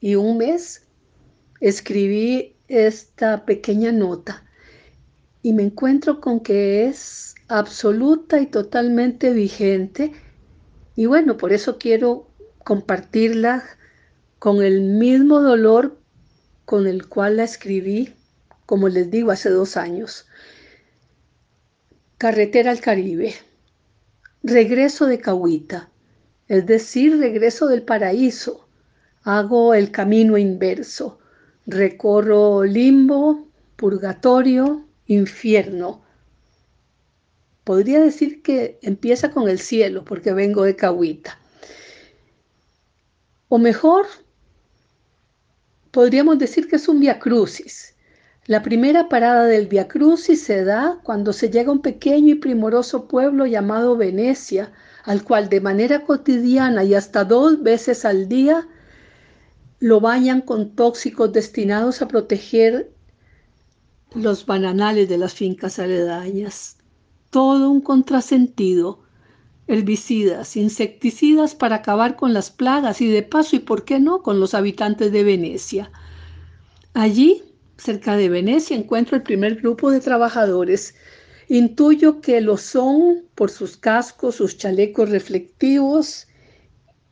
y un mes escribí esta pequeña nota y me encuentro con que es absoluta y totalmente vigente y bueno, por eso quiero compartirla con el mismo dolor con el cual la escribí, como les digo, hace dos años. Carretera al Caribe regreso de Cahuita, es decir, regreso del paraíso. Hago el camino inverso, recorro limbo, purgatorio, infierno. Podría decir que empieza con el cielo porque vengo de Cahuita. O mejor, podríamos decir que es un via crucis. La primera parada del Via Crucis se da cuando se llega a un pequeño y primoroso pueblo llamado Venecia, al cual de manera cotidiana y hasta dos veces al día lo bañan con tóxicos destinados a proteger los bananales de las fincas aledañas. Todo un contrasentido. Herbicidas, insecticidas para acabar con las plagas y de paso, y por qué no, con los habitantes de Venecia. Allí cerca de Venecia, encuentro el primer grupo de trabajadores. Intuyo que lo son por sus cascos, sus chalecos reflectivos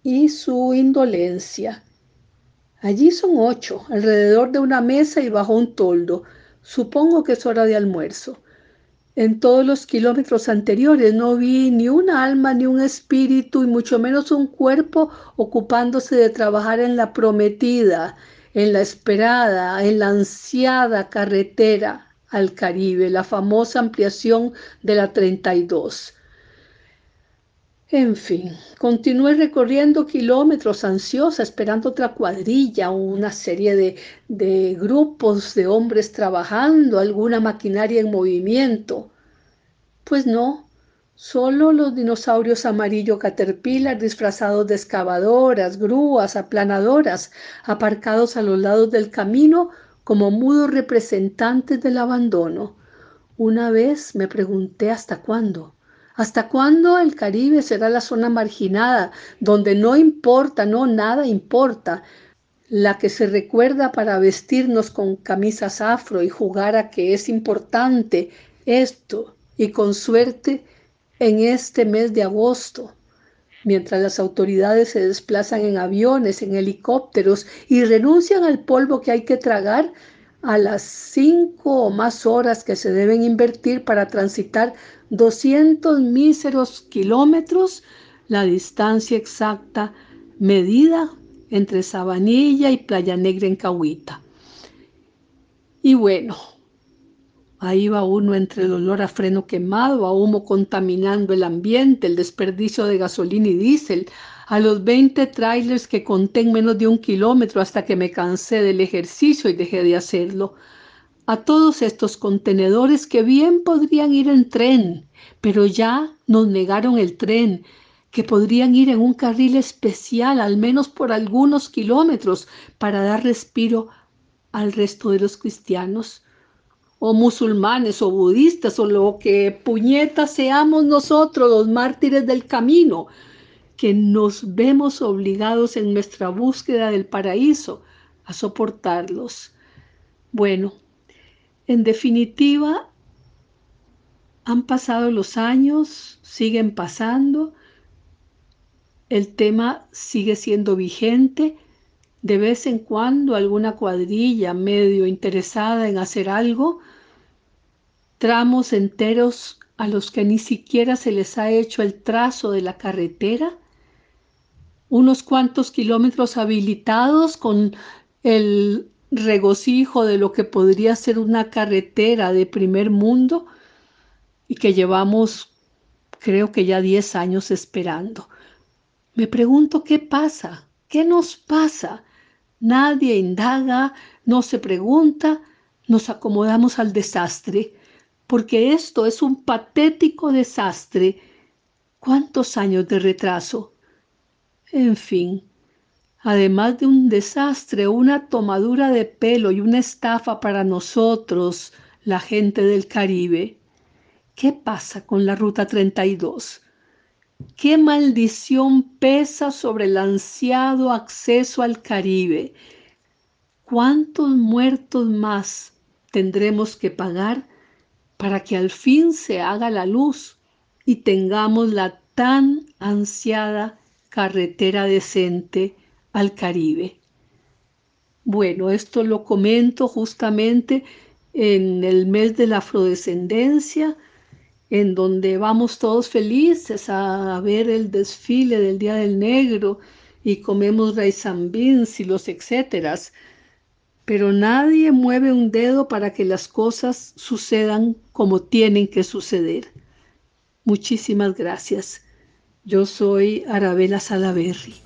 y su indolencia. Allí son ocho, alrededor de una mesa y bajo un toldo. Supongo que es hora de almuerzo. En todos los kilómetros anteriores no vi ni un alma ni un espíritu y mucho menos un cuerpo ocupándose de trabajar en la prometida, en la esperada, en la ansiada carretera al Caribe, la famosa ampliación de la 32. En fin, continué recorriendo kilómetros ansiosa, esperando otra cuadrilla, una serie de, de grupos de hombres trabajando, alguna maquinaria en movimiento. Pues no, Solo los dinosaurios amarillo caterpillar disfrazados de excavadoras, grúas, aplanadoras, aparcados a los lados del camino como mudos representantes del abandono. Una vez me pregunté hasta cuándo. ¿Hasta cuándo el Caribe será la zona marginada, donde no importa, no nada importa, la que se recuerda para vestirnos con camisas afro y jugar a que es importante esto y con suerte en este mes de agosto, mientras las autoridades se desplazan en aviones, en helicópteros y renuncian al polvo que hay que tragar a las cinco o más horas que se deben invertir para transitar 200 míseros kilómetros, la distancia exacta medida entre Sabanilla y Playa Negra en Cahuita. Y bueno, Ahí va uno entre el olor a freno quemado, a humo contaminando el ambiente, el desperdicio de gasolina y diésel, a los 20 trailers que conté en menos de un kilómetro hasta que me cansé del ejercicio y dejé de hacerlo. A todos estos contenedores que bien podrían ir en tren, pero ya nos negaron el tren, que podrían ir en un carril especial, al menos por algunos kilómetros, para dar respiro al resto de los cristianos o musulmanes o budistas o lo que puñetas seamos nosotros los mártires del camino, que nos vemos obligados en nuestra búsqueda del paraíso a soportarlos. Bueno, en definitiva, han pasado los años, siguen pasando, el tema sigue siendo vigente, de vez en cuando alguna cuadrilla medio interesada en hacer algo, tramos enteros a los que ni siquiera se les ha hecho el trazo de la carretera, unos cuantos kilómetros habilitados con el regocijo de lo que podría ser una carretera de primer mundo y que llevamos creo que ya 10 años esperando. Me pregunto qué pasa, qué nos pasa Nadie indaga, no se pregunta, nos acomodamos al desastre, porque esto es un patético desastre. ¿Cuántos años de retraso? En fin, además de un desastre, una tomadura de pelo y una estafa para nosotros, la gente del Caribe. ¿Qué pasa con la Ruta 32? ¿Qué maldición pesa sobre el ansiado acceso al Caribe? ¿Cuántos muertos más tendremos que pagar para que al fin se haga la luz y tengamos la tan ansiada carretera decente al Caribe? Bueno, esto lo comento justamente en el mes de la afrodescendencia, en donde vamos todos felices a ver el desfile del Día del Negro y comemos raizambins y los etcéteras, pero nadie mueve un dedo para que las cosas sucedan como tienen que suceder. Muchísimas gracias. Yo soy Arabela Salaberry.